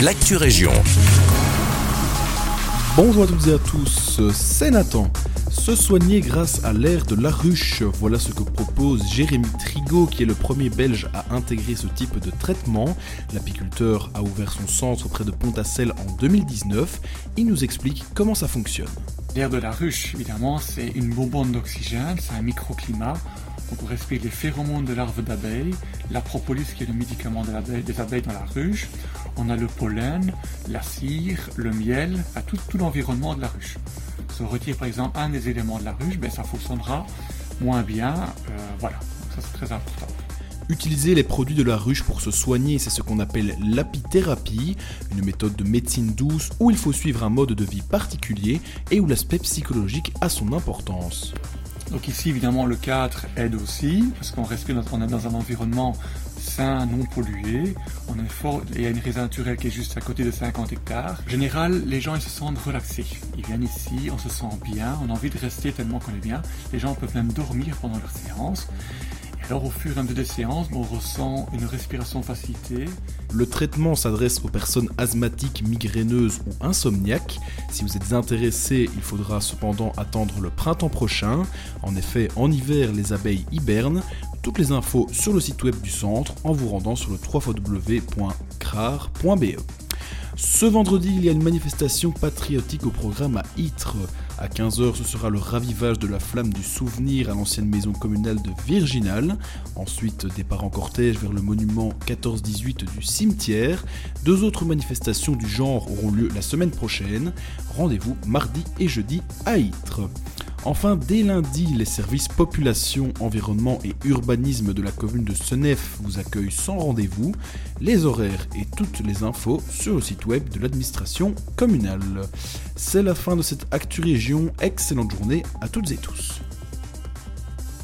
l'actu région. Bonjour à toutes et à tous, c'est Nathan. Se soigner grâce à l'air de la ruche, voilà ce que propose Jérémy Trigot, qui est le premier belge à intégrer ce type de traitement. L'apiculteur a ouvert son centre près de Pont-à-Celle en 2019. Il nous explique comment ça fonctionne. L'air de la ruche, évidemment, c'est une bonbonne d'oxygène, c'est un microclimat. On respire les phéromones de larves d'abeilles, la propolis qui est le médicament des abeilles dans la ruche, on a le pollen, la cire, le miel, tout, tout l'environnement de la ruche. Si on retire par exemple un des éléments de la ruche, ben, ça fonctionnera moins bien. Euh, voilà, ça c'est très important. Utiliser les produits de la ruche pour se soigner, c'est ce qu'on appelle l'apithérapie, une méthode de médecine douce où il faut suivre un mode de vie particulier et où l'aspect psychologique a son importance. Donc ici, évidemment, le cadre aide aussi, parce qu'on est dans un environnement sain, non pollué. On est fort, il y a une réserve naturelle qui est juste à côté de 50 hectares. En général, les gens, ils se sentent relaxés. Ils viennent ici, on se sent bien, on a envie de rester tellement qu'on est bien. Les gens peuvent même dormir pendant leur séance. Alors au fur et à mesure des séances, on ressent une respiration facilitée. Le traitement s'adresse aux personnes asthmatiques, migraineuses ou insomniaques. Si vous êtes intéressé, il faudra cependant attendre le printemps prochain. En effet, en hiver, les abeilles hibernent. Toutes les infos sur le site web du centre en vous rendant sur le www.crar.be. Ce vendredi, il y a une manifestation patriotique au programme à Ytre. À 15h, ce sera le ravivage de la flamme du souvenir à l'ancienne maison communale de Virginal. Ensuite, départ en cortège vers le monument 14-18 du cimetière. Deux autres manifestations du genre auront lieu la semaine prochaine. Rendez-vous mardi et jeudi à Ytre. Enfin, dès lundi, les services population, environnement et urbanisme de la commune de Senef vous accueillent sans rendez-vous. Les horaires et toutes les infos sur le site web de l'administration communale. C'est la fin de cette Actu Région. Excellente journée à toutes et tous.